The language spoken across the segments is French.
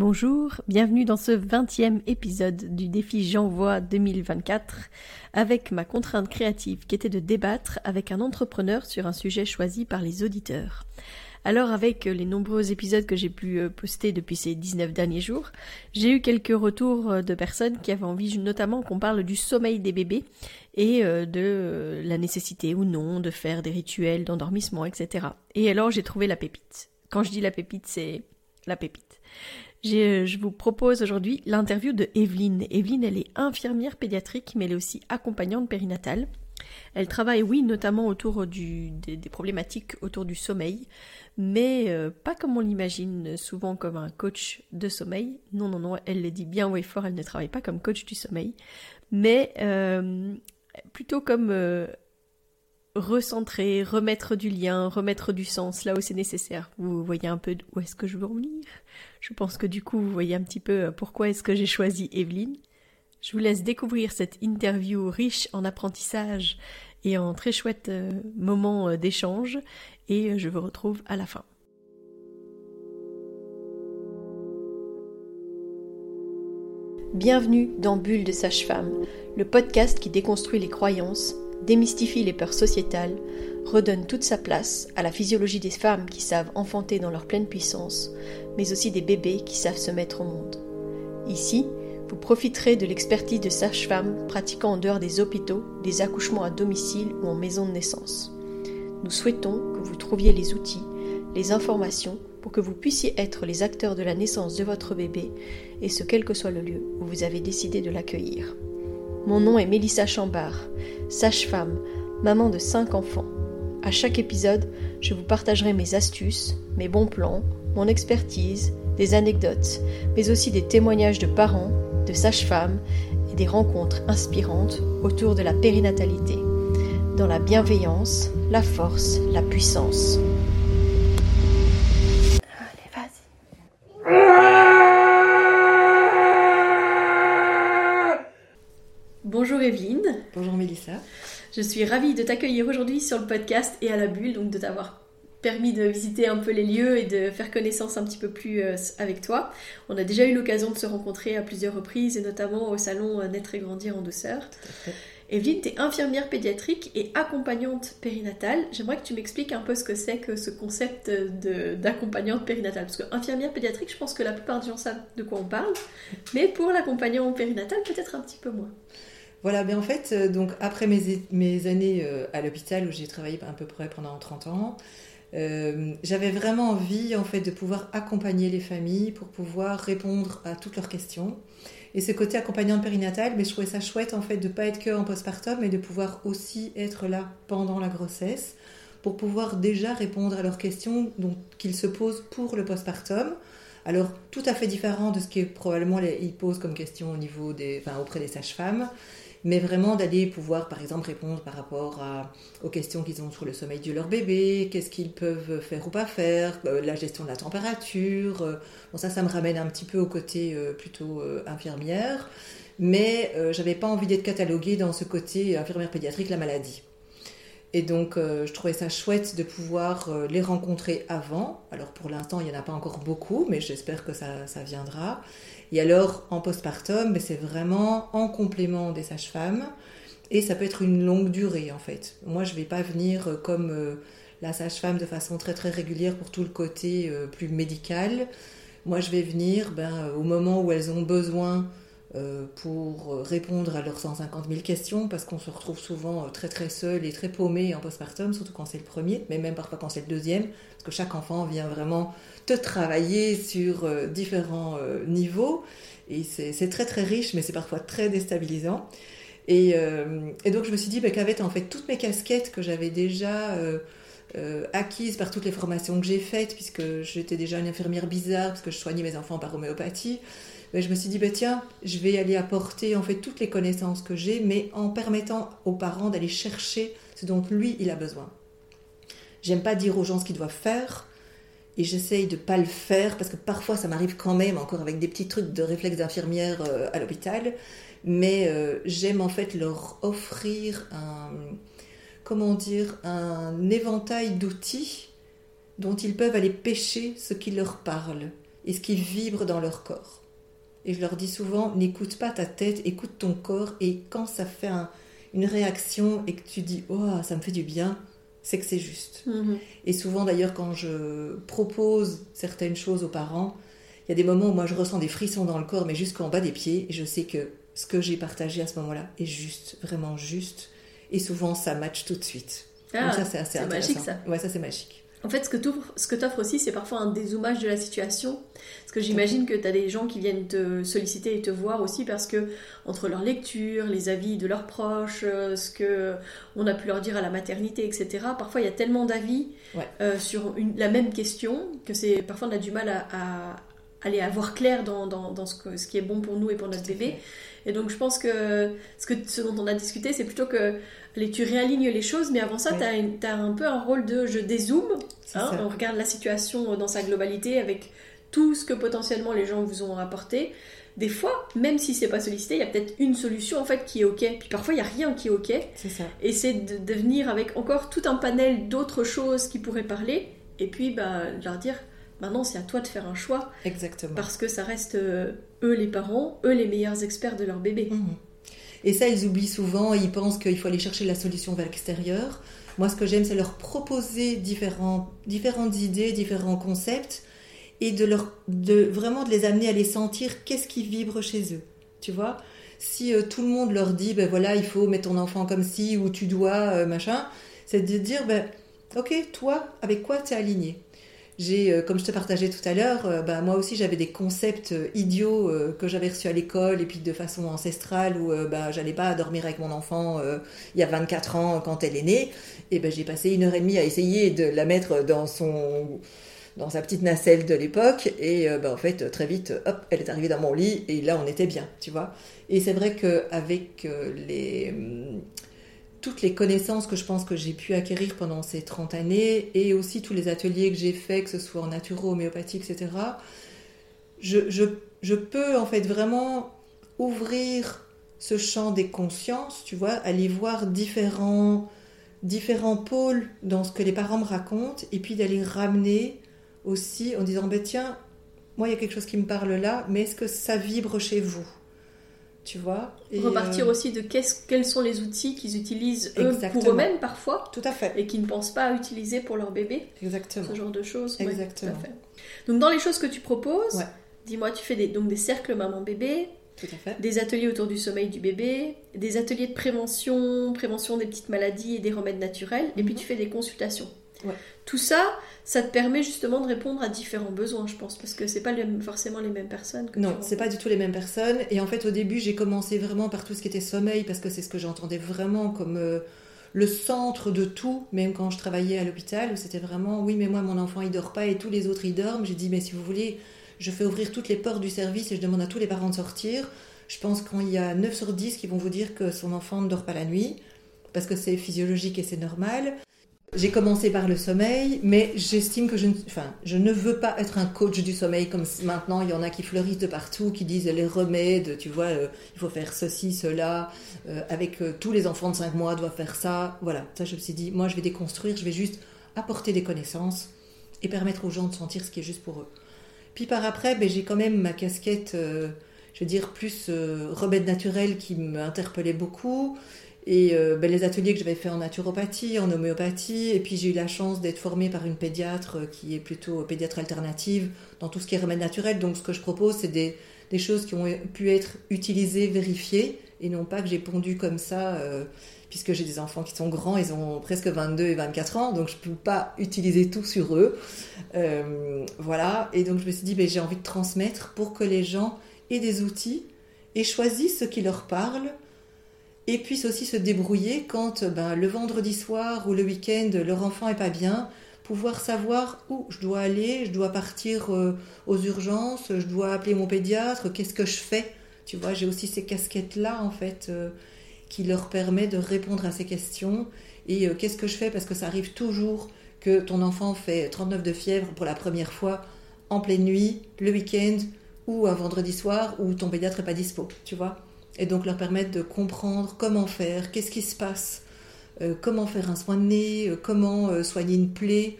Bonjour, bienvenue dans ce 20e épisode du défi J'envoie 2024 avec ma contrainte créative qui était de débattre avec un entrepreneur sur un sujet choisi par les auditeurs. Alors avec les nombreux épisodes que j'ai pu euh, poster depuis ces 19 derniers jours, j'ai eu quelques retours euh, de personnes qui avaient envie notamment qu'on parle du sommeil des bébés et euh, de la nécessité ou non de faire des rituels d'endormissement, etc. Et alors j'ai trouvé la pépite. Quand je dis la pépite, c'est la pépite. Euh, je vous propose aujourd'hui l'interview de Evelyne. Evelyne, elle est infirmière pédiatrique, mais elle est aussi accompagnante périnatale. Elle travaille, oui, notamment autour des, problématiques autour du sommeil, mais euh, pas comme on l'imagine, souvent comme un coach de sommeil. Non, non, non, elle le dit bien haut fort, elle ne travaille pas comme coach du sommeil, mais euh, plutôt comme recentrer, remettre du lien, remettre du sens là où c'est nécessaire. Vous voyez un peu où est-ce que je veux en venir? Je pense que du coup, vous voyez un petit peu euh, pourquoi est-ce que j'ai choisi Evelyne. Je vous laisse découvrir cette interview riche en apprentissage et en très chouette euh, moments euh, d'échange et je vous retrouve à la fin. Bienvenue dans Bulle de Sage-Femme, le podcast qui déconstruit les croyances démystifie les peurs sociétales, redonne toute sa place à la physiologie des femmes qui savent enfanter dans leur pleine puissance, mais aussi des bébés qui savent se mettre au monde. Ici, vous profiterez de l'expertise de sages-femmes pratiquant en dehors des hôpitaux, des accouchements à domicile ou en maison de naissance. Nous souhaitons que vous trouviez les outils, les informations pour que vous puissiez être les acteurs de la naissance de votre bébé, et ce quel que soit le lieu où vous avez décidé de l'accueillir. Mon nom est Mélissa Chambard, sage-femme, maman de 5 enfants. À chaque épisode, je vous partagerai mes astuces, mes bons plans, mon expertise, des anecdotes, mais aussi des témoignages de parents, de sages-femmes et des rencontres inspirantes autour de la périnatalité, dans la bienveillance, la force, la puissance. Je suis ravie de t'accueillir aujourd'hui sur le podcast et à la bulle, donc de t'avoir permis de visiter un peu les lieux et de faire connaissance un petit peu plus euh, avec toi. On a déjà eu l'occasion de se rencontrer à plusieurs reprises et notamment au salon euh, Naître et Grandir en douceur. Evelyne, tu es infirmière pédiatrique et accompagnante périnatale. J'aimerais que tu m'expliques un peu ce que c'est que ce concept d'accompagnante périnatale. Parce que infirmière pédiatrique, je pense que la plupart des gens savent de quoi on parle. Mais pour l'accompagnant périnatale, peut-être un petit peu moins. Voilà, mais en fait, euh, donc après mes, années euh, à l'hôpital où j'ai travaillé à peu près pendant 30 ans, euh, j'avais vraiment envie en fait de pouvoir accompagner les familles pour pouvoir répondre à toutes leurs questions. Et ce côté accompagnant périnatal, mais je trouvais ça chouette en fait de pas être que en postpartum, mais de pouvoir aussi être là pendant la grossesse pour pouvoir déjà répondre à leurs questions qu'ils se posent pour le postpartum. Alors tout à fait différent de ce qui est probablement ils posent comme question au niveau des, enfin, auprès des sages-femmes mais vraiment d'aller pouvoir, par exemple, répondre par rapport aux questions qu'ils ont sur le sommeil de leur bébé, qu'est-ce qu'ils peuvent faire ou pas faire, euh, la gestion de la température. Euh, bon, ça, ça me ramène un petit peu au côté euh, plutôt infirmière, mais j'avais pas envie d'être cataloguée dans ce côté infirmière pédiatrique, la maladie. Et donc, je trouvais ça chouette de pouvoir les rencontrer avant. Alors, pour l'instant, il n'y en a pas encore beaucoup, mais j'espère que ça, ça viendra. Et alors, en postpartum, c'est vraiment en complément des sages-femmes. Et ça peut être une longue durée, en fait. Moi, je ne vais pas venir euh, comme euh, la sage-femme de façon très, très régulière pour tout le côté euh, plus médical. Moi, je vais venir ben, au moment où elles ont besoin pour répondre à leurs 150 000 questions, parce qu'on se retrouve souvent très très seul et très paumé en postpartum, surtout quand c'est le premier, mais même parfois quand c'est le deuxième, parce que chaque enfant vient vraiment te travailler sur euh, différents euh, niveaux. Et c'est très très riche, mais c'est parfois très déstabilisant. Et, euh, donc je me suis dit bah, qu'avec en fait toutes mes casquettes que j'avais déjà acquises par toutes les formations que j'ai faites, puisque j'étais déjà une infirmière bizarre, parce que je soignais mes enfants par homéopathie, bah, je me suis dit, bah, tiens, je vais aller apporter en fait toutes les connaissances que j'ai, mais en permettant aux parents d'aller chercher ce dont lui, il a besoin. J'aime pas dire aux gens ce qu'ils doivent faire, et j'essaye de pas le faire parce que parfois ça m'arrive quand même encore avec des petits trucs de réflexe d'infirmière euh, à l'hôpital mais euh, j'aime en fait leur offrir un comment dire un éventail d'outils dont ils peuvent aller pêcher ce qui leur parle et ce qui vibre dans leur corps. Et je leur dis souvent, n'écoute pas ta tête, écoute ton corps, et quand ça fait une réaction et que tu dis, oh, ça me fait du bien, c'est que c'est juste. Mhm. Et souvent d'ailleurs, quand je propose certaines choses aux parents, il y a des moments où moi je ressens des frissons dans le corps, mais jusqu'en bas des pieds, et je sais que ce que j'ai partagé à ce moment-là est juste, vraiment juste. Et souvent, ça match tout de suite. Ah, Donc ça, c'est assez intéressant. magique, ça. Ouais, ça, c'est magique. En fait, ce que tu ce que offres aussi, c'est parfois un dézoomage de la situation. Parce que j'imagine que tu as des gens qui viennent te solliciter et te voir aussi parce que, entre leur lecture, les avis de leurs proches, euh, ce que on a pu leur dire à la maternité, etc., parfois il y a tellement d'avis Ouais. euh, sur une- la même question que c'est parfois on a du mal à, à aller à voir clair dans, dans, dans ce, que- ce qui est bon pour nous et pour notre bébé. Et donc je pense que ce, que ce dont on a discuté, c'est plutôt que allez, tu réalignes les choses, mais avant ça, Oui. tu as, un peu un rôle de je dézoome, hein, on regarde la situation dans sa globalité avec tout ce que potentiellement les gens vous ont apporté. Des fois, même si c'est pas sollicité, il y a peut-être une solution en fait qui est ok. Puis parfois il y a rien qui est ok. C'est ça. Et c'est de, de venir avec encore tout un panel d'autres choses qui pourraient parler. Et puis bah, leur dire, maintenant c'est à toi de faire un choix Exactement. parce que ça reste euh, eux les parents, eux les meilleurs experts de leur bébé. Mhm. Et ça, ils oublient souvent, ils pensent qu'il faut aller chercher la solution vers l'extérieur. Moi, ce que j'aime, c'est leur proposer différentes idées, différents concepts, et de, leur, de vraiment de les amener à les sentir, qu'est-ce qui vibre chez eux. Tu vois? Si euh, tout le monde leur dit, ben voilà, il faut mettre ton enfant comme ci, ou tu dois, euh, machin, c'est de dire, ben, ok, toi, avec quoi tu es aligné? Euh, comme je te partageais tout à l'heure, euh, bah, moi aussi j'avais des concepts euh, idiots que j'avais reçus à l'école et puis de façon ancestrale où bah, j'allais pas dormir avec mon enfant il y a 24 ans quand elle est née. Et ben j'ai passé une heure et demie à essayer de la mettre dans son dans sa petite nacelle de l'époque et euh, bah, en fait très vite hop elle est arrivée dans mon lit et là on était bien tu vois et c'est vrai qu'avec les hum, toutes les connaissances que je pense que j'ai pu acquérir pendant ces 30 années et aussi tous les ateliers que j'ai faits, que ce soit en naturo, homéopathie, etc., je, peux en fait vraiment ouvrir ce champ des consciences, tu vois, aller voir différents, pôles dans ce que les parents me racontent et puis d'aller ramener aussi en disant, ben tiens, moi il y a quelque chose qui me parle là, mais est-ce que ça vibre chez vous? Tu vois Et, Repartir euh, aussi de quels sont les outils qu'ils utilisent eux Exactement. pour eux-mêmes parfois Tout à fait, et qu'ils ne pensent pas à utiliser pour leur bébé, exactement. ce genre de choses. Ouais, Exactement. tout à fait. Donc dans les choses que tu proposes, Ouais. dis-moi, tu fais des, donc des cercles maman-bébé, Tout à fait. des ateliers autour du sommeil du bébé, des ateliers de prévention, prévention des petites maladies et des remèdes naturels, et puis Mhm. tu fais des consultations. Ouais. Tout ça, ça te permet justement de répondre à différents besoins, je pense, parce que c'est pas les- forcément les mêmes personnes. Que Non, c'est pas du tout les mêmes personnes. Et en fait, au début, j'ai commencé vraiment par tout ce qui était sommeil, parce que c'est ce que j'entendais vraiment comme euh, le centre de tout, même quand je travaillais à l'hôpital, où c'était vraiment, oui, mais moi, mon enfant, il dort pas et tous les autres, ils dorment. J'ai dit, mais si vous voulez, je fais ouvrir toutes les portes du service et je demande à tous les parents de sortir. Je pense qu'il y a 9 sur 10 qui vont vous dire que son enfant ne dort pas la nuit, parce que c'est physiologique et c'est normal. J'ai commencé par le sommeil, mais j'estime que je ne, je ne veux pas être un coach du sommeil comme maintenant il y en a qui fleurissent de partout, qui disent les remèdes, tu vois, euh, il faut faire ceci, cela, euh, avec euh, tous les enfants de 5 mois doivent faire ça. Voilà, ça je me suis dit, moi je vais déconstruire, je vais juste apporter des connaissances et permettre aux gens de sentir ce qui est juste pour eux. Puis par après, ben, j'ai quand même ma casquette, euh, je veux dire, plus euh, remède naturel qui m'interpellait beaucoup. Et euh, ben, les ateliers que j'avais fait en naturopathie, en homéopathie, et puis j'ai eu la chance d'être formée par une pédiatre qui est plutôt pédiatre alternative dans tout ce qui est remède naturel. Donc ce que je propose, c'est des, choses qui ont pu être utilisées, vérifiées, et non pas que j'ai pondu comme ça, puisque j'ai des enfants qui sont grands, ils ont presque 22 et 24 ans, donc je ne peux pas utiliser tout sur eux. Euh, voilà, et donc je me suis dit, ben, j'ai envie de transmettre pour que les gens aient des outils et choisissent ce qui leur parle et puissent aussi se débrouiller quand ben, le vendredi soir ou le week-end leur enfant est pas bien, pouvoir savoir où je dois aller, je dois partir euh, aux urgences, je dois appeler mon pédiatre, qu'est-ce que je fais? Tu vois, j'ai aussi ces casquettes-là en fait euh, qui leur permet de répondre à ces questions. Et euh, qu'est-ce que je fais? Parce que ça arrive toujours que ton enfant fait 39 de fièvre pour la première fois en pleine nuit, le week-end ou un vendredi soir où ton pédiatre n'est pas dispo, tu vois? Et donc leur permettre de comprendre comment faire, qu'est-ce qui se passe, euh, comment faire un soin de nez, euh, comment soigner une plaie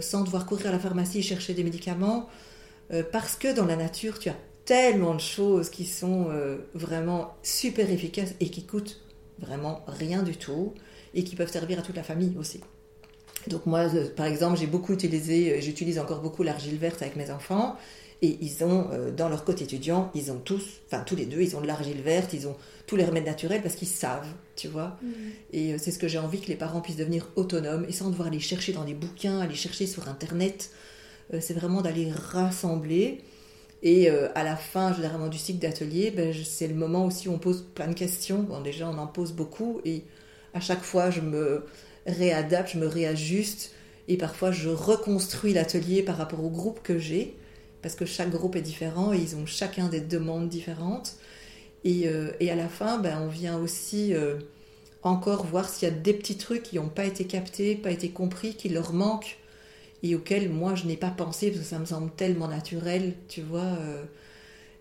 sans devoir courir à la pharmacie et chercher des médicaments. parce que dans la nature, tu as tellement de choses qui sont euh, vraiment super efficaces et qui coûtent vraiment rien du tout et qui peuvent servir à toute la famille aussi. Donc moi, euh, par exemple, j'ai beaucoup utilisé, j'utilise encore beaucoup l'argile verte avec mes enfants. Et ils ont, dans leur côté étudiant, ils ont tous, enfin tous les deux, ils ont de l'argile verte, ils ont tous les remèdes naturels parce qu'ils savent, tu vois. Mm. Et c'est ce que j'ai envie que les parents puissent devenir autonomes et sans devoir aller chercher dans des bouquins, aller chercher sur Internet. c'est vraiment d'aller rassembler et euh, à la fin, généralement, du cycle d'atelier, ben, c'est le moment aussi où on pose plein de questions. Bon, déjà, on en pose beaucoup et à chaque fois, je me réadapte, je me réajuste et parfois, je reconstruis l'atelier par rapport au groupe que j'ai parce que chaque groupe est différent et ils ont chacun des demandes différentes. Et, euh, à la fin, ben, on vient aussi euh, encore voir s'il y a des petits trucs qui n'ont pas été captés, pas été compris, qui leur manquent et auquel moi je n'ai pas pensé parce que ça me semble tellement naturel, tu vois. Euh.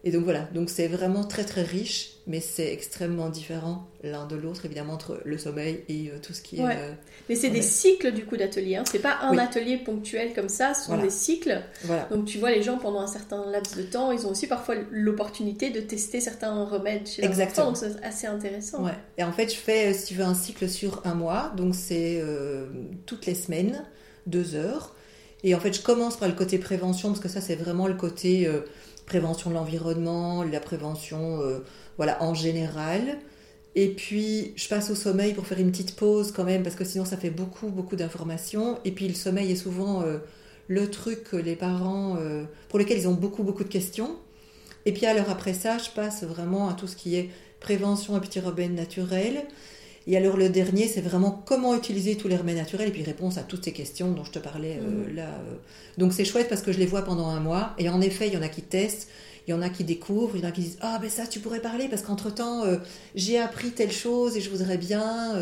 Et donc voilà, donc c'est vraiment très très riche, mais c'est extrêmement différent l'un de l'autre, évidemment, entre le sommeil et euh, tout ce qui est. Euh, mais c'est des cycles du coup d'atelier, hein. c'est pas un atelier ponctuel comme ça, ce sont des cycles. Voilà. Donc tu vois, les gens pendant un certain laps de temps, ils ont aussi parfois l'opportunité de tester certains remèdes chez leurs Exactement. enfants, donc c'est assez intéressant. Ouais. Et en fait, je fais, si tu veux, un cycle sur un mois, donc c'est toutes les semaines, deux heures. Et en fait, je commence par le côté prévention, parce que ça, c'est vraiment le côté euh, prévention de l'environnement, la prévention euh, voilà, en général. Et puis, je passe au sommeil pour faire une petite pause quand même, parce que sinon, ça fait beaucoup, beaucoup d'informations. Et puis, le sommeil est souvent euh, le truc que les parents, pour lequel ils ont beaucoup, beaucoup de questions. Et puis, alors après ça, je passe vraiment à tout ce qui est prévention et petits naturel. naturels et alors le dernier, c'est vraiment comment utiliser tous les remèdes naturels et puis réponse à toutes ces questions dont je te parlais euh, Mhm. là. euh. Donc c'est chouette parce que je les vois pendant un mois. Et en effet, il y en a qui testent, il y en a qui découvrent, il y en a qui disent Ah ben ça, tu pourrais parler parce qu'entre-temps, euh, j'ai appris telle chose et je voudrais bien...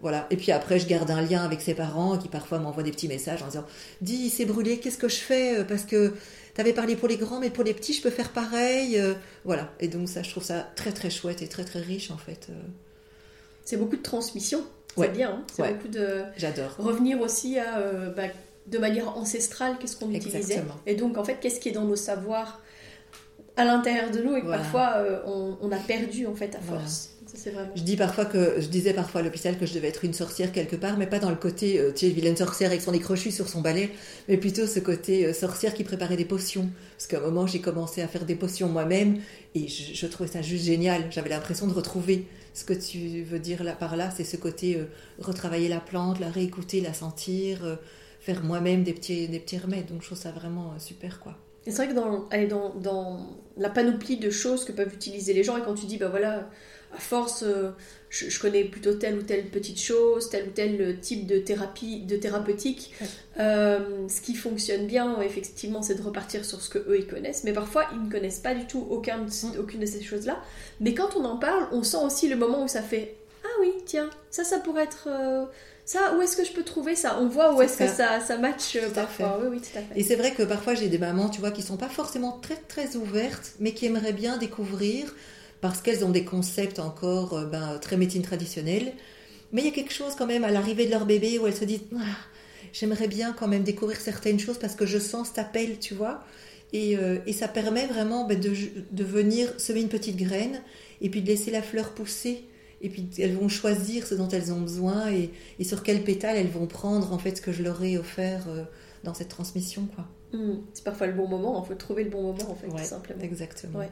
voilà. Et puis après, je garde un lien avec ses parents qui parfois m'envoient des petits messages en disant Dis, il s'est brûlé, qu'est-ce que je fais Parce que tu avais parlé pour les grands, mais pour les petits, je peux faire pareil. Voilà. Et donc, ça, je trouve ça très, très chouette et très, très riche en fait. C'est beaucoup de transmission, c'est Ouais. bien, hein. c'est Ouais. beaucoup de J'adore. revenir aussi à euh, bah, de manière ancestrale qu'est-ce qu'on utilisait Exactement. et donc en fait qu'est-ce qui est dans nos savoirs à l'intérieur de nous et que Voilà. parfois euh, on, on a perdu en fait à Voilà. force. Ça c'est vraiment. Je dis parfois que je disais parfois à l'hôpital que je devais être une sorcière quelque part, mais pas dans le côté euh, tu sais vilaine sorcière avec son nez crochu sur son balai, mais plutôt ce côté euh, sorcière qui préparait des potions. Parce qu'à un moment j'ai commencé à faire des potions moi-même et je, je trouvais ça juste génial. J'avais l'impression de retrouver ce que tu veux dire là par là, c'est ce côté euh, retravailler la plante, la réécouter, la sentir, euh, faire moi-même des petits des petits remèdes. Donc je trouve ça vraiment super quoi. Et c'est vrai que dans, allez, dans, dans la panoplie de choses que peuvent utiliser les gens, et quand tu dis, bah voilà, à force, euh, je, je connais plutôt telle ou telle petite chose, tel ou tel type de thérapie, de thérapeutique, Ouais. euh, ce qui fonctionne bien, effectivement, c'est de repartir sur ce que eux ils connaissent. Mais parfois, ils ne connaissent pas du tout aucun, de- aucune de ces choses-là. Mais quand on en parle, on sent aussi le moment où ça fait, ah oui, tiens, ça, ça pourrait être. euh, ça, où est-ce que je peux trouver ça? On voit où est-ce que ça. ça, match euh, parfois. Oui, oui, tout à fait. Et c'est vrai que parfois j'ai des mamans, tu vois, qui sont pas forcément très très ouvertes, mais qui aimeraient bien découvrir parce qu'elles ont des concepts encore euh, ben, très médecine traditionnelle. Mais il y a quelque chose quand même à l'arrivée de leur bébé où elles se disent Ah, j'aimerais bien quand même découvrir certaines choses parce que je sens cet appel, tu vois. Et, euh, et ça permet vraiment ben, de, de venir semer une petite graine et puis de laisser la fleur pousser. Et puis elles vont choisir ce dont elles ont besoin et, et sur quel pétale elles vont prendre en fait ce que je leur ai offert euh, dans cette transmission, quoi. Hmm, C'est parfois le bon moment, il faut trouver le bon moment en fait, Ouais, tout simplement. Exactement. Ouais.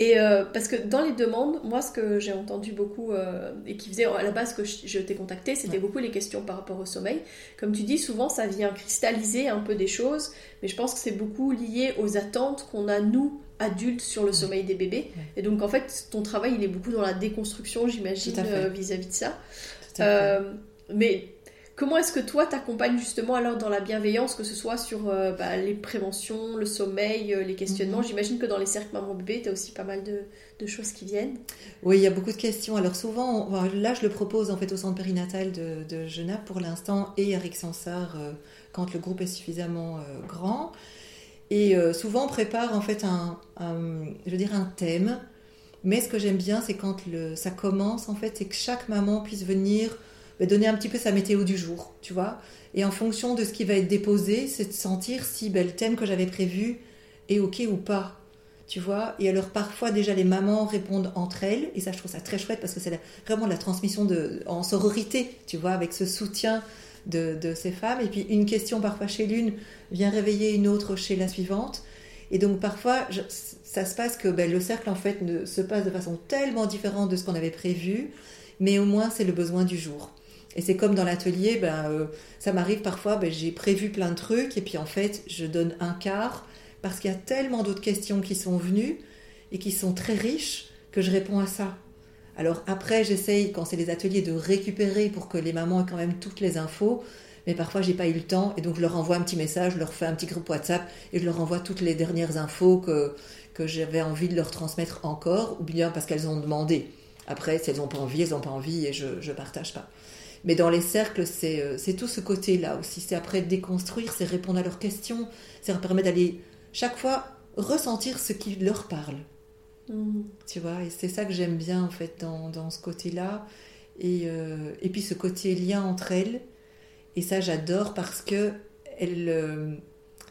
Et euh, parce que dans les demandes, moi ce que j'ai entendu beaucoup euh, et qui faisait à la base que je, je t'ai contacté, c'était Ouais. beaucoup les questions par rapport au sommeil. Comme tu dis, souvent ça vient cristalliser un peu des choses, mais je pense que c'est beaucoup lié aux attentes qu'on a nous adultes sur le sommeil des bébés. Ouais. Et donc en fait, ton travail il est beaucoup dans la déconstruction, j'imagine, euh, vis-à-vis de ça. Tout à fait. Euh, mais comment est-ce que toi t'accompagnes justement alors dans la bienveillance, que ce soit sur euh, bah, les préventions, le sommeil, euh, les questionnements? Mhm. J'imagine que dans les cercles maman-bébé, tu as aussi pas mal de, de choses qui viennent. Oui, il y a beaucoup de questions. Alors souvent, on- là, je le propose en fait au centre périnatal de, de Genappe pour l'instant et à Rixensart euh, quand le groupe est suffisamment euh, grand. Et souvent, on prépare en fait un, un- je veux dire un thème. Mais ce que j'aime bien, c'est quand le, ça commence en fait, c'est que chaque maman puisse venir bah, donner un petit peu sa météo du jour, tu vois. Et en fonction de ce qui va être déposé, c'est de sentir si ben, le thème que j'avais prévu est ok ou pas. Tu vois Et alors parfois déjà les mamans répondent entre elles, et ça je trouve ça très chouette parce que c'est vraiment la transmission en sororité, tu vois, avec ce soutien de, ces femmes. Et puis une question parfois chez l'une vient réveiller une autre chez la suivante. Et donc parfois, ça se passe que ben, le cercle en fait ne, se passe de façon tellement différente de ce qu'on avait prévu, mais au moins c'est le besoin du jour. Et c'est comme dans l'atelier, ben, euh, ça m'arrive parfois, ben, j'ai prévu plein de trucs et puis en fait je donne un quart parce qu'il y a tellement d'autres questions qui sont venues et qui sont très riches que je réponds à ça. Alors après, j'essaye, quand c'est les ateliers, de récupérer pour que les mamans aient quand même toutes les infos mais parfois j'ai pas eu le temps et donc je leur envoie un petit message, je leur fais un petit groupe WhatsApp et je leur envoie toutes les dernières infos que, que j'avais envie de leur transmettre encore, ou bien parce qu'elles ont demandé. Après, si elles n'ont pas envie, elles n'ont pas envie et je ne partage pas. Mais dans les cercles, euh, c'est tout ce côté-là aussi. C'est après déconstruire, c'est répondre à leurs questions, c'est leur permettre d'aller chaque fois ressentir ce qui leur parle. Mmh. Tu vois, et c'est ça que j'aime bien en fait dans, dans ce côté-là. Et, euh, et puis ce côté lien entre elles, et ça, j'adore parce que elles, euh,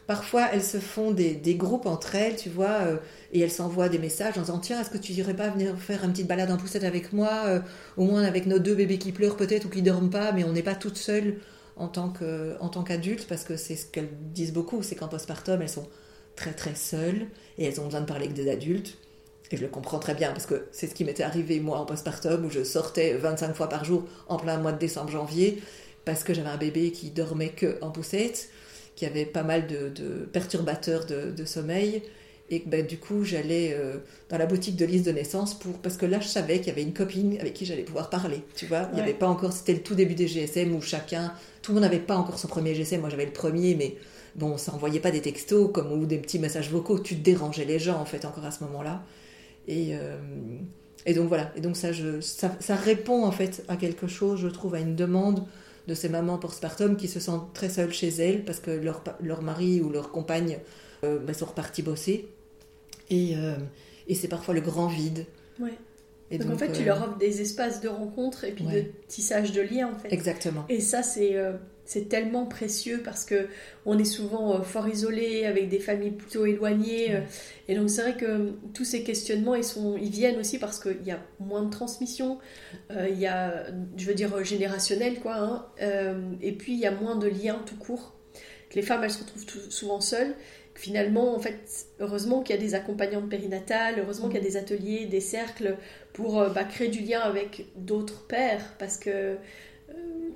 parfois, elles se font des, groupes entre elles, tu vois, euh, et elles s'envoient des messages en disant Tiens, est-ce que tu irais pas venir faire une petite balade en poussette avec moi euh, Au moins avec nos deux bébés qui pleurent peut-être ou qui dorment pas, mais on n'est pas toutes seules en tant qu'adultes, parce que c'est ce qu'elles disent beaucoup c'est qu'en postpartum, elles sont très très seules et elles ont besoin de parler avec des adultes. Et je le comprends très bien parce que c'est ce qui m'était arrivé moi en postpartum où je sortais 25 fois par jour en plein mois de décembre-janvier parce que j'avais un bébé qui dormait que en poussette, qui avait pas mal de, perturbateurs de, sommeil. Et ben, du coup, j'allais euh, dans la boutique de liste de naissance pour, parce que là, je savais qu'il y avait une copine avec qui j'allais pouvoir parler. Tu vois, il n'y avait pas encore, c'était le tout début des GSM où chacun, tout le monde n'avait pas encore son premier GSM. Moi, j'avais le premier, mais bon, ça envoyait pas des textos comme ou des petits messages vocaux. Tu dérangeais les gens en fait encore à ce moment-là. Et euh, et donc voilà. Et donc ça, je, ça, ça répond en fait à quelque chose, je trouve, à une demande de ces mamans postpartum qui se sentent très seules chez elles parce que leur, leur mari ou leur compagne euh, bah, sont repartis bosser. Et, euh, et c'est parfois le grand vide. Ouais. Et donc, en fait, tu euh, leur offres des espaces de rencontre et puis de tissage de liens en fait. Exactement. Et ça, c'est c'est tellement précieux parce que on est souvent euh, fort isolé avec des familles plutôt éloignées euh, et donc c'est vrai que tous ces questionnements ils sont ils viennent aussi parce qu'il y a moins de transmission euh, il y a je veux dire générationnel quoi hein, et puis il y a moins de liens tout court que les femmes elles se retrouvent souvent seules. Finalement en fait heureusement qu'il y a des accompagnantes périnatales heureusement qu'il y a des ateliers des cercles pour bah, créer du lien avec d'autres pères parce que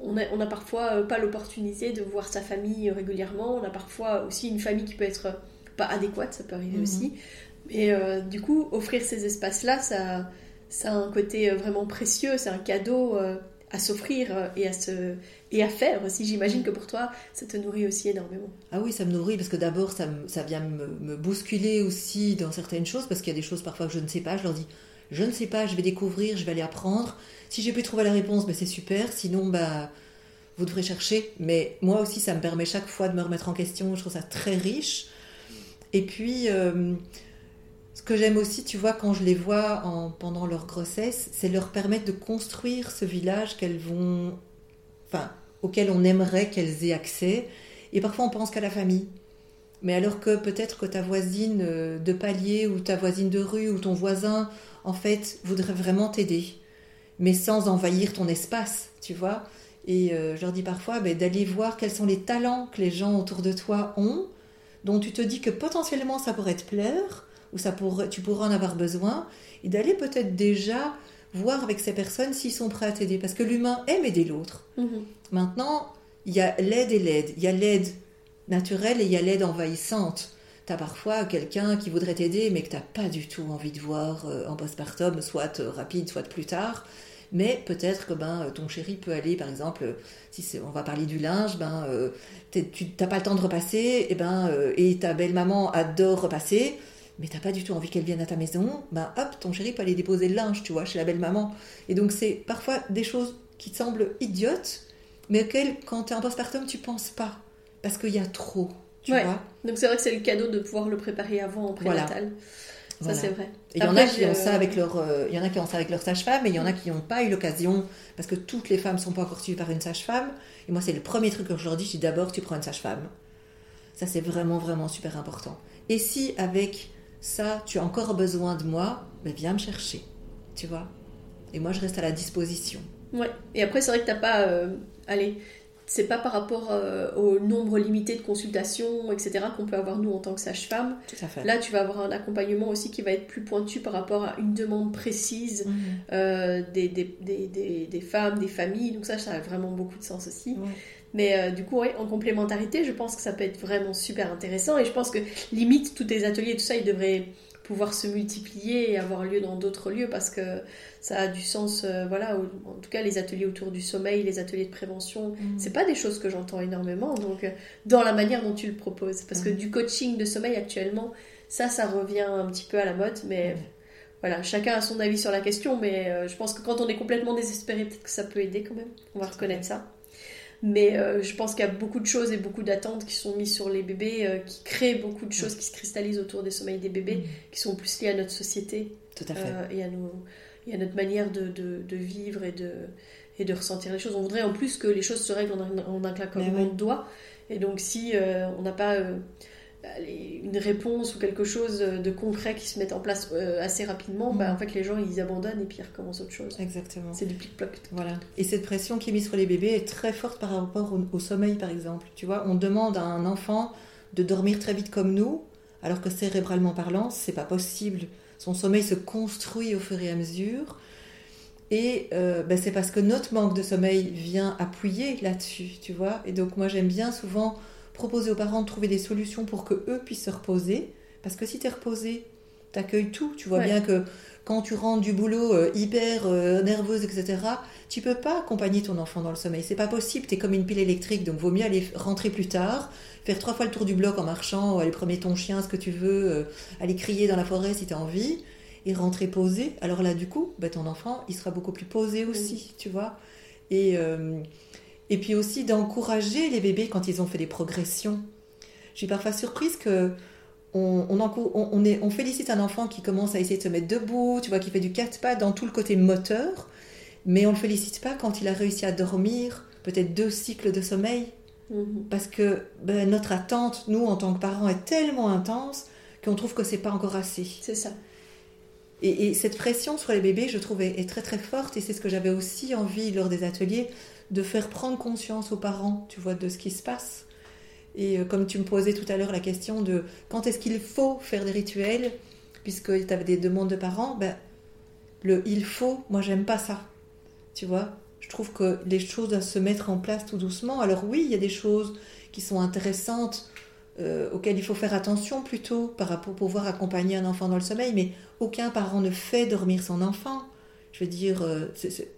on n'a parfois euh, pas l'opportunité de voir sa famille régulièrement. On a parfois aussi une famille qui peut être pas adéquate, ça peut arriver mhm. aussi. Et euh, du coup, offrir ces espaces-là, ça, ça a un côté euh, vraiment précieux, c'est un cadeau à s'offrir et à se et à faire aussi. J'imagine que pour toi, ça te nourrit aussi énormément. Ah oui, ça me nourrit parce que d'abord, ça, ça, vient me, me, bousculer aussi dans certaines choses parce qu'il y a des choses parfois que je ne sais pas. Je leur dis, je ne sais pas, je vais découvrir, je vais aller apprendre. Si j'ai pu trouver la réponse, ben c'est super. Sinon, bah, vous devrez chercher. Mais moi aussi, ça me permet chaque fois de me remettre en question. Je trouve ça très riche. Et puis, euh, ce que j'aime aussi, tu vois, quand je les vois en, pendant leur grossesse, c'est leur permettre de construire ce village qu'elles vont, enfin, auquel on aimerait qu'elles aient accès. Et parfois, on pense qu'à la famille. Mais alors que peut-être que ta voisine euh, de palier ou ta voisine de rue ou ton voisin, en fait, voudrait vraiment t'aider mais sans envahir ton espace, tu vois. Et euh, je leur dis parfois ben, d'aller voir quels sont les talents que les gens autour de toi ont, dont tu te dis que potentiellement ça pourrait te plaire, ou ça pourrait, tu pourrais en avoir besoin, et d'aller peut-être déjà voir avec ces personnes s'ils sont prêts à t'aider, parce que l'humain aime aider l'autre. Mhm. Maintenant, il y a l'aide et l'aide. Il y a l'aide naturelle et il y a l'aide envahissante. Tu parfois quelqu'un qui voudrait t'aider, mais que tu n'as pas du tout envie de voir euh, en postpartum, soit euh, rapide, soit plus tard mais peut-être que ben, ton chéri peut aller, par exemple, si on va parler du linge, ben, euh, tu n'as pas le temps de repasser, et, ben, euh, et ta belle-maman adore repasser, mais tu n'as pas du tout envie qu'elle vienne à ta maison, ben hop, ton chéri peut aller déposer le linge, tu vois, chez la belle-maman. Et donc c'est parfois des choses qui te semblent idiotes, mais auxquelles, quand tu es en postpartum, tu penses pas, parce qu'il y a trop. Tu vois donc c'est vrai que c'est le cadeau de pouvoir le préparer avant en prénatal. Ça, c'est vrai. il y en a qui ont ça avec leur, euh, il y en a qui ont ça avec leur sage-femme, et il y en a qui n'ont pas eu l'occasion, parce que toutes les femmes sont pas encore suivies par une sage-femme. Et moi, c'est le premier truc que je leur dis, d'abord, tu prends une sage-femme. Ça, c'est vraiment, vraiment super important. Et si avec ça, tu as encore besoin de moi, ben viens me chercher, tu vois. Et moi, je reste à la disposition. Ouais. Et après, c'est vrai que t'as pas, euh, allez, c'est pas par rapport euh, au nombre limité de consultations, etc., qu'on peut avoir nous en tant que sage-femme. Là, tu vas avoir un accompagnement aussi qui va être plus pointu par rapport à une demande précise Mhm. euh, des, des, des, des, des femmes, des familles. Donc ça, ça a vraiment beaucoup de sens aussi. Ouais. Mais euh, du coup, ouais, en complémentarité, je pense que ça peut être vraiment super intéressant. Et je pense que limite, tous tes ateliers, tout ça, ils devraient pouvoir se multiplier et avoir lieu dans d'autres lieux parce que ça a du sens. euh, voilà, en tout cas, les ateliers autour du sommeil, les ateliers de prévention, Mhm. c'est pas des choses que j'entends énormément. Donc, euh, dans la manière dont tu le proposes. Parce que Mhm. du coaching de sommeil actuellement, ça, ça revient un petit peu à la mode. Mais Mhm. voilà, chacun a son avis sur la question. Mais euh, je pense que quand on est complètement désespéré, peut-être que ça peut aider quand même. On va reconnaître ça. Mais euh, je pense qu'il y a beaucoup de choses et beaucoup d'attentes qui sont mises sur les bébés, euh, qui créent beaucoup de choses qui se cristallisent autour des sommeils des bébés, Mhm. qui sont plus liées à notre société Tout à fait. euh, et, à nos, et à notre manière de, de- de vivre et de, et de ressentir les choses. On voudrait en plus que les choses se règlent en un, en un claquement de doigts. Et donc si on n'a pas une réponse ou quelque chose de concret qui se met en place euh, assez rapidement, bah, en fait les gens ils abandonnent et puis ils recommencent autre chose. Exactement. C'est du plic-ploc. Voilà. Et cette pression qui est mise sur les bébés est très forte par rapport au, au sommeil, par exemple. Tu vois, on demande à un enfant de dormir très vite comme nous, alors que cérébralement parlant, c'est pas possible. Son sommeil se construit au fur et à mesure. Et euh, ben, c'est parce que notre manque de sommeil vient appuyer là-dessus, tu vois. Et donc moi j'aime bien souvent proposer aux parents de trouver des solutions pour que eux puissent se reposer. Parce que si tu es reposé, tu accueilles tout. Tu vois Ouais. bien que quand tu rentres du boulot euh, hyper euh, nerveuse, etc., tu peux pas accompagner ton enfant dans le sommeil. C'est pas possible. Tu es comme une pile électrique. Donc vaut mieux aller rentrer plus tard, faire trois fois le tour du bloc en marchant, ou aller promener ton chien, ce que tu veux, euh, aller crier dans la forêt si tu as envie, et rentrer posé. Alors là, du coup, ben, ton enfant, il sera beaucoup plus posé aussi, tu vois. Et, euh, et puis aussi d'encourager les bébés quand ils ont fait des progressions. Je suis parfois surprise que on, on, encou- on- on est, on félicite un enfant qui commence à essayer de se mettre debout, tu vois, qui fait du quatre pas dans tout le côté moteur, mais on le félicite pas quand il a réussi à dormir peut-être deux cycles de sommeil, Mhm. parce que ben, notre attente, nous en tant que parents, est tellement intense qu'on trouve que c'est pas encore assez. C'est ça. Et, et cette pression sur les bébés, je trouve, est, est très très forte. Et c'est ce que j'avais aussi envie lors des ateliers, de faire prendre conscience aux parents, tu vois, de ce qui se passe. Et euh, comme tu me posais tout à l'heure la question de quand est-ce qu'il faut faire des rituels, puisque tu avais des demandes de parents, ben, le il faut, moi j'aime pas ça. Tu vois Je trouve que les choses doivent se mettre en place tout doucement. Alors oui, il y a des choses qui sont intéressantes, euh, auxquelles il faut faire attention plutôt par rapport pour pouvoir accompagner un enfant dans le sommeil, mais aucun parent ne fait dormir son enfant. Je veux dire, euh,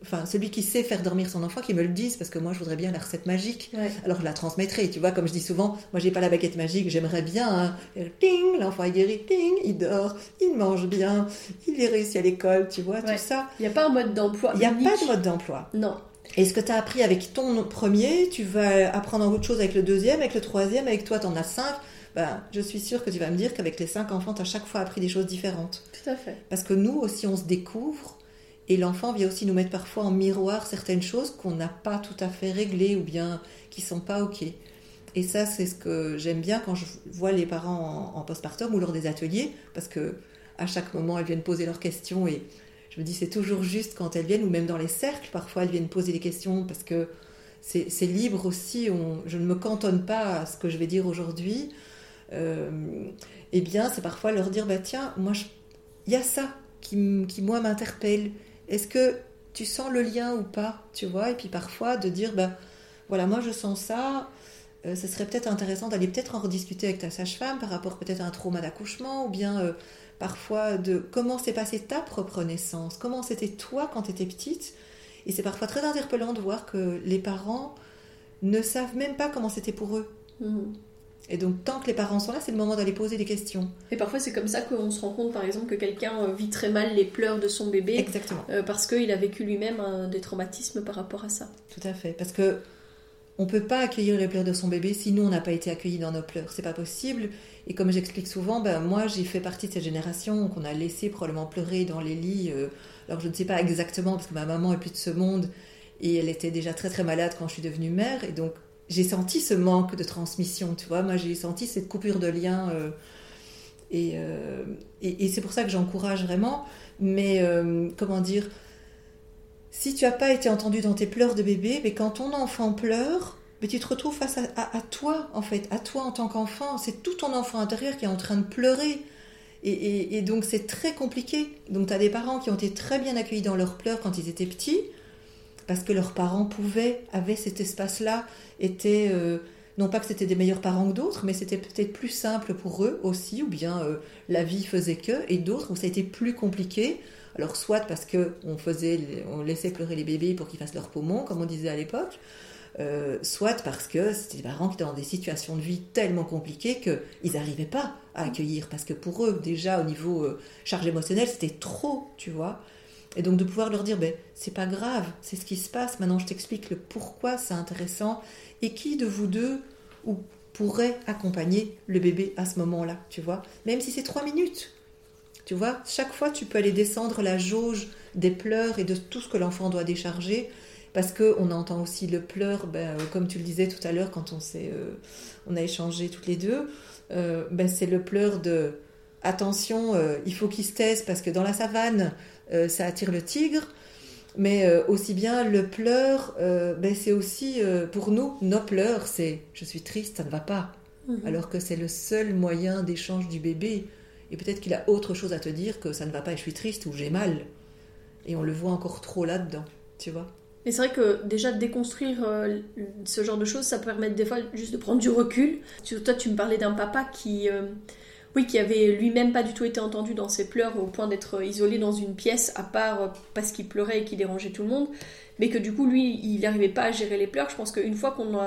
enfin, celui qui sait faire dormir son enfant, qui me le dise, parce que moi, je voudrais bien la recette magique. Ouais. Alors, je la transmettrai, tu vois, comme je dis souvent, moi, j'ai pas la baguette magique, j'aimerais bien, hein, ting, l'enfant est guéri, ting, il dort, il mange bien, il est réussi à l'école, tu vois, Ouais. tout ça. Il n'y a pas un mode d'emploi. Il n'y a unique. pas de mode d'emploi. Non. Et ce que tu as appris avec ton premier, tu vas apprendre autre chose avec le deuxième, avec le troisième, avec toi, tu en as cinq? Ben, je suis sûre que tu vas me dire qu'avec les cinq enfants, tu as chaque fois appris des choses différentes. Tout à fait. Parce que nous aussi, on se découvre et l'enfant vient aussi nous mettre parfois en miroir certaines choses qu'on n'a pas tout à fait réglées ou bien qui sont pas OK. Et ça, c'est ce que j'aime bien quand je vois les parents en, postpartum ou lors des ateliers, parce que à chaque moment, elles viennent poser leurs questions et je me dis c'est toujours juste quand elles viennent, ou même dans les cercles, parfois elles viennent poser des questions parce que c'est libre aussi, je ne me cantonne pas à ce que je vais dire aujourd'hui. Euh, eh bien, c'est parfois leur dire, bah tiens, moi, il y a ça qui moi, m'interpelle. Est-ce que tu sens le lien ou pas, tu vois? Et puis parfois de dire, bah voilà, moi, je sens ça. euh, ce serait peut-être intéressant d'aller peut-être en rediscuter avec ta sage-femme par rapport peut-être à un trauma d'accouchement ou bien euh, parfois de comment s'est passée ta propre naissance, comment c'était toi quand tu étais petite? Et c'est parfois très interpellant de voir que les parents ne savent même pas comment c'était pour eux. Mhm. Et donc, tant que les parents sont là, c'est le moment d'aller poser des questions. Et parfois, c'est comme ça qu'on se rend compte, par exemple, que quelqu'un euh, vit très mal les pleurs de son bébé Exactement. euh, parce qu'il a vécu lui-même des traumatismes par rapport à ça. Tout à fait. Parce que on peut pas accueillir les pleurs de son bébé si nous on n'a pas été accueillis dans nos pleurs. C'est pas possible. Et comme j'explique souvent, ben moi j'ai fait partie de cette génération qu'on a laissé probablement pleurer dans les lits. euh, alors je ne sais pas exactement parce que ma maman est plus de ce monde et elle était déjà très très malade quand je suis devenue mère. Et donc j'ai senti ce manque de transmission, tu vois. Moi, j'ai senti cette coupure de lien. Euh, euh, et, et, c'est pour ça que j'encourage vraiment. Mais comment dire Si tu n'as pas été entendu dans tes pleurs de bébé, mais quand ton enfant pleure, mais tu te retrouves face à, toi, en fait, à toi en tant qu'enfant. C'est tout ton enfant intérieur qui est en train de pleurer. Et, donc c'est très compliqué. Donc tu as des parents qui ont été très bien accueillis dans leurs pleurs quand ils étaient petits, parce que leurs parents pouvaient, avaient cet espace-là, étaient... Euh, non pas que c'était des meilleurs parents que d'autres, mais c'était peut-être plus simple pour eux aussi, ou bien euh, la vie faisait que, et d'autres où ça a été plus compliqué. Alors soit parce que on faisait, on laissait pleurer les bébés pour qu'ils fassent leur poumon, comme on disait à l'époque, euh, soit parce que c'était des parents qui étaient dans des situations de vie tellement compliquées qu'ils n'arrivaient pas à accueillir, parce que pour eux, déjà au niveau charge émotionnelle, c'était trop, tu vois. Et donc de pouvoir leur dire, ben, c'est pas grave, c'est ce qui se passe, maintenant je t'explique le pourquoi c'est intéressant, et qui de vous deux ou pourrait accompagner le bébé à ce moment-là, tu vois, même si c'est trois minutes. Tu vois, chaque fois tu peux aller descendre la jauge des pleurs et de tout ce que l'enfant doit décharger parce qu'on entend aussi le pleur, ben, euh, comme tu le disais tout à l'heure quand on, euh, on a échangé toutes les deux, euh, ben, c'est le pleur de attention, il faut qu'il se taise parce que dans la savane, ça attire le tigre. Mais aussi bien le pleur, ben, c'est aussi pour nous, nos pleurs, c'est je suis triste, ça ne va pas. Mhm. Alors que c'est le seul moyen d'échange du bébé. Et peut-être qu'il a autre chose à te dire que ça ne va pas et je suis triste ou j'ai mal. Et on le voit encore trop là-dedans, tu vois. Mais c'est vrai que déjà déconstruire euh, ce genre de choses, ça permet des fois juste de prendre du recul. Toi, tu me parlais d'un papa qui, euh, oui, qui avait lui-même pas du tout été entendu dans ses pleurs au point d'être isolé dans une pièce, à part euh, parce qu'il pleurait et qu'il dérangeait tout le monde, mais que du coup, lui, il n'arrivait pas à gérer les pleurs. Je pense qu'une fois qu'on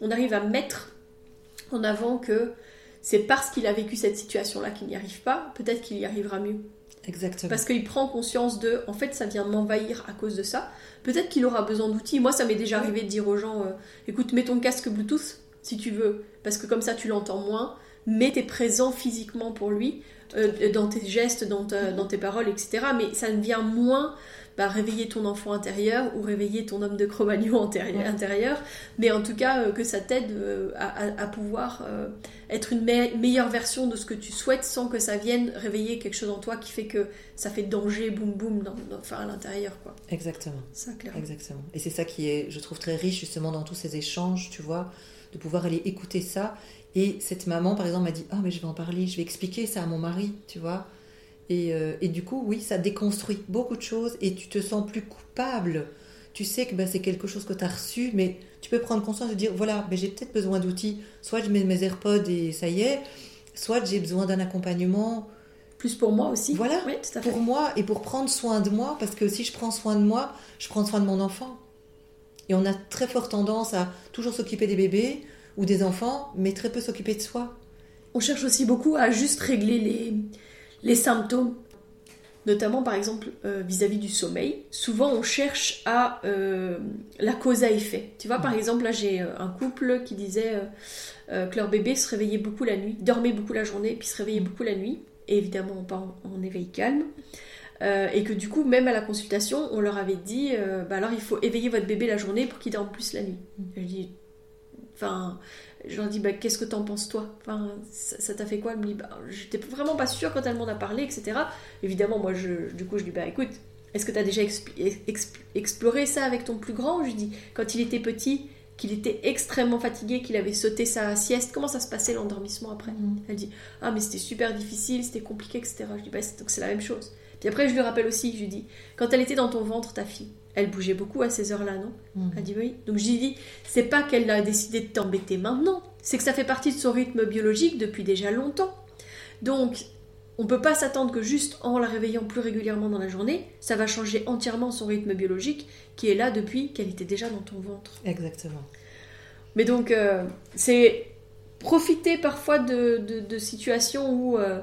on arrive à mettre en avant que c'est parce qu'il a vécu cette situation-là qu'il n'y arrive pas, peut-être qu'il y arrivera mieux. Exactement. Parce qu'il prend conscience de, en fait, ça vient de m'envahir à cause de ça. Peut-être qu'il aura besoin d'outils. Moi, ça m'est déjà arrivé de dire aux gens, euh, écoute, mets ton casque Bluetooth si tu veux, parce que comme ça, tu l'entends moins. Mais t'es présent physiquement pour lui, euh, dans tes gestes, dans, dans tes paroles, etc. Mais ça ne vient moins bah, réveiller ton enfant intérieur ou réveiller ton homme de Cro-Magnon intérieur, mais en tout cas euh, que ça t'aide euh, à, pouvoir être une meilleure version de ce que tu souhaites sans que ça vienne réveiller quelque chose en toi qui fait que ça fait danger, boum boum, dans, enfin, à l'intérieur. quoi. Exactement. Ça, Exactement. Et c'est ça qui est, je trouve, très riche justement dans tous ces échanges, tu vois, de pouvoir aller écouter ça. Et cette maman, par exemple, m'a dit, oh mais je vais en parler, je vais expliquer ça à mon mari, tu vois. Euh, et, du coup, oui, ça déconstruit beaucoup de choses et tu te sens plus coupable. Tu sais que ben, c'est quelque chose que tu as reçu, mais tu peux prendre conscience de dire voilà, ben, j'ai peut-être besoin d'outils. Soit je mets mes AirPods et ça y est, soit j'ai besoin d'un accompagnement. Plus pour moi aussi. Voilà, pour moi et pour prendre soin de moi, parce que si je prends soin de moi, je prends soin de mon enfant. Et on a très fort tendance à toujours s'occuper des bébés ou des enfants, mais très peu s'occuper de soi. On cherche aussi beaucoup à juste régler les, symptômes, notamment par exemple euh, vis-à-vis du sommeil, souvent on cherche à euh, la cause à effet. Tu vois, par exemple, là j'ai euh, un couple qui disait que leur bébé se réveillait beaucoup la nuit, dormait beaucoup la journée, puis se réveillait beaucoup la nuit, et évidemment pas en, éveil calme. et que du coup, même à la consultation, on leur avait dit, bah alors il faut éveiller votre bébé la journée pour qu'il dorme plus la nuit. Enfin, je leur dis, bah, qu'est-ce que t'en penses toi? Enfin, Ça t'a fait quoi? Elle me dit, bah, j'étais vraiment pas sûre quand elle m'en a parlé, etc. Évidemment, moi, je, du coup, je dis, bah écoute, est-ce que t'as déjà exploré ça avec ton plus grand? Je lui dis, quand il était petit, qu'il était extrêmement fatigué, qu'il avait sauté sa sieste, comment ça se passait l'endormissement après? Mm. Elle dit, ah mais c'était super difficile, c'était compliqué, etc. Je dis, bah donc c'est la même chose. Puis après, je lui rappelle aussi, je lui dis, quand elle était dans ton ventre, ta fille, elle bougeait beaucoup à ces heures-là, non mhm. Elle dit oui. Donc j'ai dit, c'est pas qu'elle a décidé de t'embêter maintenant, c'est que ça fait partie de son rythme biologique depuis déjà longtemps. Donc, on peut pas s'attendre que juste en la réveillant plus régulièrement dans la journée, ça va changer entièrement son rythme biologique qui est là depuis qu'elle était déjà dans ton ventre. Exactement. Mais donc, euh, c'est profiter parfois de, situations où euh,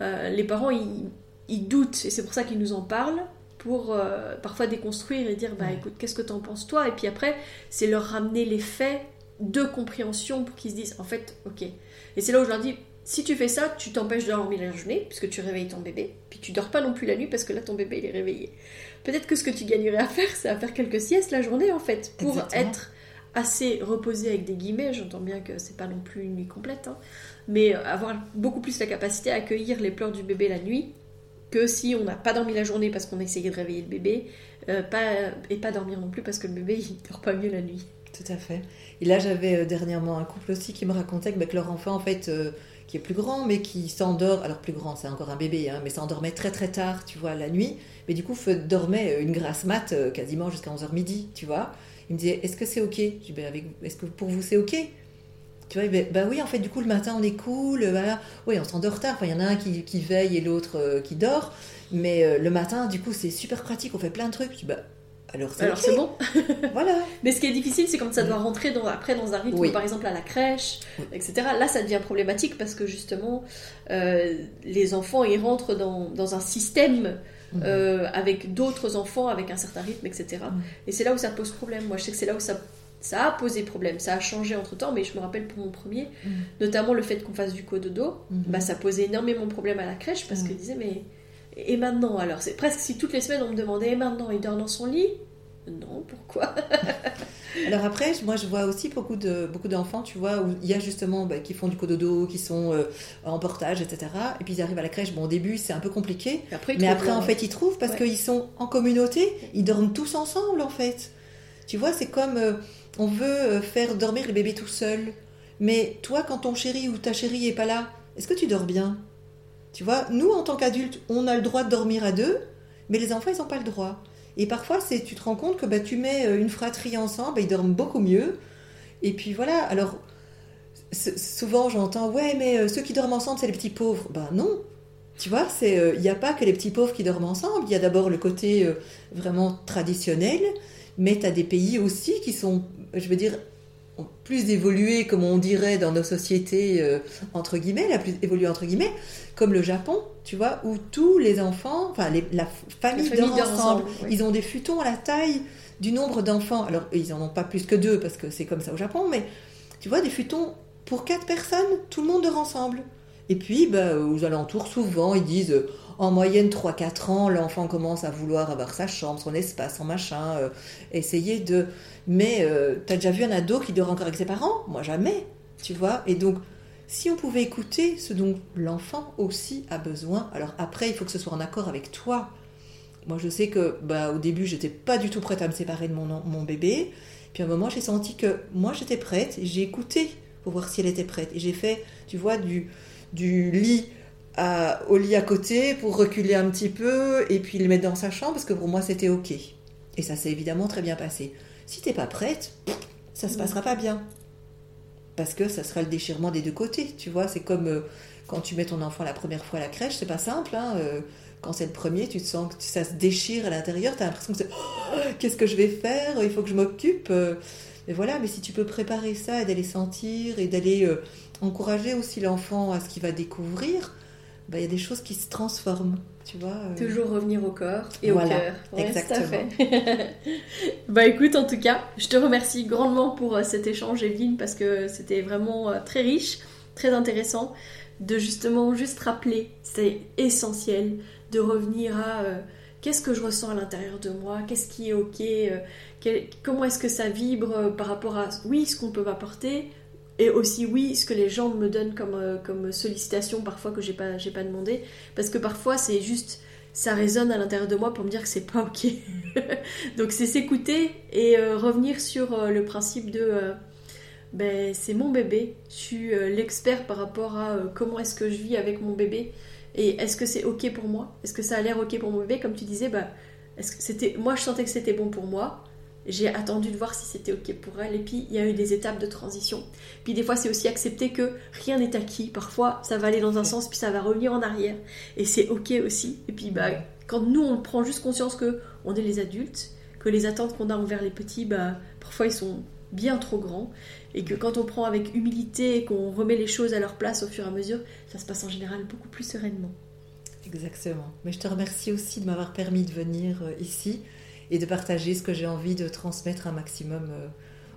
euh, les parents, ils doutent, et c'est pour ça qu'ils nous en parlent, pour euh, parfois déconstruire et dire bah écoute qu'est-ce que t'en penses toi? Et puis après c'est leur ramener les faits de compréhension pour qu'ils se disent en fait ok. Et c'est là où je leur dis si tu fais ça tu t'empêches de dormir la journée puisque tu réveilles ton bébé puis tu dors pas non plus la nuit parce que là ton bébé il est réveillé. Peut-être que ce que tu gagnerais à faire c'est à faire quelques siestes la journée en fait pour être assez reposé avec des guillemets, j'entends bien que c'est pas non plus une nuit complète, hein, mais avoir beaucoup plus la capacité à accueillir les pleurs du bébé la nuit que si on n'a pas dormi la journée parce qu'on a essayé de réveiller le bébé, euh, pas, et pas dormir non plus parce que le bébé il dort pas mieux la nuit. Tout à fait. Et là j'avais euh, dernièrement un couple aussi qui me racontait que, bah, leur enfant en fait euh, qui est plus grand mais qui s'endort, alors plus grand c'est encore un bébé, hein, mais s'endormait très très tard tu vois la nuit, mais du coup dormait une grasse mat quasiment jusqu'à 11h midi tu vois. Il me disait est-ce que c'est ok? Je dis bah, est-ce que pour vous c'est ok? Tu vois, bah, oui, en fait, du coup, le matin, on est cool, voilà. Oui, on s'endort tard. il y en a un qui, qui veille et l'autre euh, qui dort. Mais euh, le matin, du coup, c'est super pratique. On fait plein de trucs. bah, alors c'est bon. voilà. Mais ce qui est difficile, c'est quand ça doit rentrer dans, après dans un rythme, par exemple à la crèche, etc. Là, ça devient problématique parce que justement, euh, les enfants, ils rentrent dans, dans un système mhm. avec d'autres enfants, avec un certain rythme, etc. Mhm. Et c'est là où ça pose problème. Moi, je sais que c'est là où ça ça a posé problème, ça a changé entre temps, mais je me rappelle pour mon premier, mm. notamment le fait qu'on fasse du cododo, mm-hmm. bah, ça posait énormément de problèmes à la crèche parce mm. qu'ils disaient mais et maintenant alors c'est presque si toutes les semaines on me demandait et maintenant il dort dans son lit? Non pourquoi? Alors après moi je vois aussi beaucoup de beaucoup d'enfants tu vois où il y a justement bah, qui font du cododo qui sont euh, en portage etc et puis ils arrivent à la crèche bon au début c'est un peu compliqué mais après en fait ils trouvent parce qu'ils sont en communauté ils dorment tous ensemble en fait tu vois c'est comme euh, on veut euh, faire dormir le bébé tout seul. Mais toi, quand ton chéri ou ta chérie est pas là, est-ce que tu dors bien? Tu vois, nous, en tant qu'adultes, on a le droit de dormir à deux, mais les enfants, ils n'ont pas le droit. Et parfois, c'est, tu te rends compte que bah, tu mets euh, une fratrie ensemble, ils dorment beaucoup mieux. Et puis voilà, alors souvent j'entends, ouais, mais euh, ceux qui dorment ensemble, c'est les petits pauvres. Ben non, tu vois, il n'y a pas que les petits pauvres qui dorment ensemble. Il y a d'abord le côté vraiment traditionnel, mais tu as des pays aussi qui sont je veux dire, plus évolué, comme on dirait dans nos sociétés, euh, entre guillemets, la plus évoluée entre guillemets, comme le Japon, tu vois, où tous les enfants, enfin la famille, dort ensemble. Ils ont des futons à la taille du nombre d'enfants. Alors, ils n'en ont pas plus que deux, parce que c'est comme ça au Japon, mais tu vois, des futons pour quatre personnes, tout le monde dort ensemble. Et puis, bah, aux alentours, souvent, ils disent en moyenne 3-4 ans, l'enfant commence à vouloir avoir sa chambre, son espace, son machin, euh, essayer de... Mais euh, t'as déjà vu un ado qui dort encore avec ses parents? Moi jamais, tu vois Et donc, si on pouvait écouter ce dont l'enfant aussi a besoin, alors après, il faut que ce soit en accord avec toi. Moi, je sais que bah, au début, j'étais pas du tout prête à me séparer de mon, mon bébé. Puis à un moment, j'ai senti que moi, j'étais prête. J'ai écouté pour voir si elle était prête. Et j'ai fait, tu vois, du, du lit au lit à côté pour reculer un petit peu et puis le mettre dans sa chambre parce que pour moi c'était ok. Et ça s'est évidemment très bien passé. Si t'es pas prête, ça se passera pas bien. Parce que ça sera le déchirement des deux côtés, tu vois. C'est comme euh, quand tu mets ton enfant la première fois à la crèche, c'est pas simple. Hein, euh, quand c'est le premier, tu te sens que ça se déchire à l'intérieur, tu as l'impression que c'est oh, qu'est-ce que je vais faire Il faut que je m'occupe. Euh. Mais voilà, mais si tu peux préparer ça et d'aller sentir et d'aller encourager aussi l'enfant à ce qu'il va découvrir, bah, il y a des choses qui se transforment. Tu vois, euh. Toujours revenir au corps et au cœur. exactement. bah écoute, en tout cas, je te remercie grandement pour euh, cet échange, Evelyne, parce que c'était vraiment euh, très riche, très intéressant de justement juste rappeler, c'est essentiel de revenir à qu'est-ce que je ressens à l'intérieur de moi, qu'est-ce qui est ok, comment est-ce que ça vibre par rapport à oui ce qu'on peut m'apporter, et aussi, oui, ce que les gens me donnent comme, euh, comme sollicitation parfois que j'ai pas, j'ai pas demandé. Parce que parfois, c'est juste, ça résonne à l'intérieur de moi pour me dire que c'est pas ok. Donc, c'est s'écouter et euh, revenir sur euh, le principe de. ben, c'est mon bébé, je suis l'expert par rapport à comment est-ce que je vis avec mon bébé et est-ce que c'est ok pour moi? Est-ce que ça a l'air ok pour mon bébé? Comme tu disais, bah, c'était, moi je sentais que c'était bon pour moi j'ai attendu de voir si c'était ok pour elle et puis il y a eu des étapes de transition. Puis des fois c'est aussi accepter que rien n'est acquis. Parfois ça va aller dans un sens puis ça va revenir en arrière et c'est ok aussi. Et puis bah quand nous on prend juste conscience que on est les adultes, que les attentes qu'on a envers les petits bah parfois ils sont bien trop grands et que quand on prend avec humilité et qu'on remet les choses à leur place au fur et à mesure, ça se passe en général beaucoup plus sereinement. Exactement. Mais je te remercie aussi de m'avoir permis de venir euh, ici et de partager ce que j'ai envie de transmettre un maximum euh,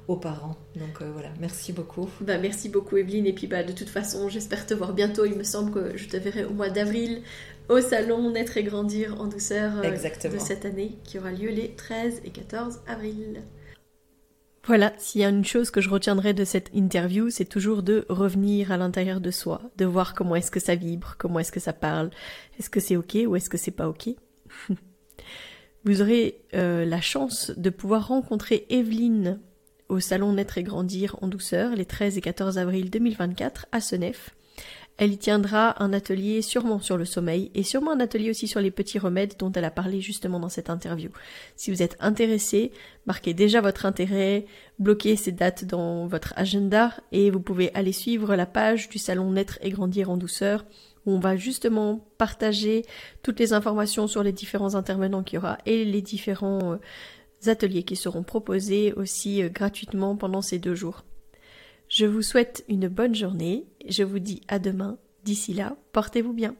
aux parents. Donc euh, voilà, merci beaucoup. Bah, merci beaucoup Evelyne. Et puis bah, de toute façon, j'espère te voir bientôt. Il me semble que je te verrai au mois d'avril au salon Naître et Grandir en douceur euh, de cette année qui aura lieu les 13 et 14 avril. Voilà, s'il y a une chose que je retiendrai de cette interview, c'est toujours de revenir à l'intérieur de soi, de voir comment est-ce que ça vibre, comment est-ce que ça parle, est-ce que c'est ok ou est-ce que c'est pas ok? Vous aurez euh, la chance de pouvoir rencontrer Evelyne au salon Naître et Grandir en douceur les 13 et 14 avril 2024 à Senef. Elle y tiendra un atelier sûrement sur le sommeil et sûrement un atelier aussi sur les petits remèdes dont elle a parlé justement dans cette interview. Si vous êtes intéressé, marquez déjà votre intérêt, bloquez ces dates dans votre agenda et vous pouvez aller suivre la page du salon Naître et Grandir en douceur où on va justement partager toutes les informations sur les différents intervenants qu'il y aura et les différents euh, ateliers qui seront proposés aussi euh, gratuitement pendant ces deux jours. Je vous souhaite une bonne journée. Je vous dis à demain. D'ici là, portez-vous bien.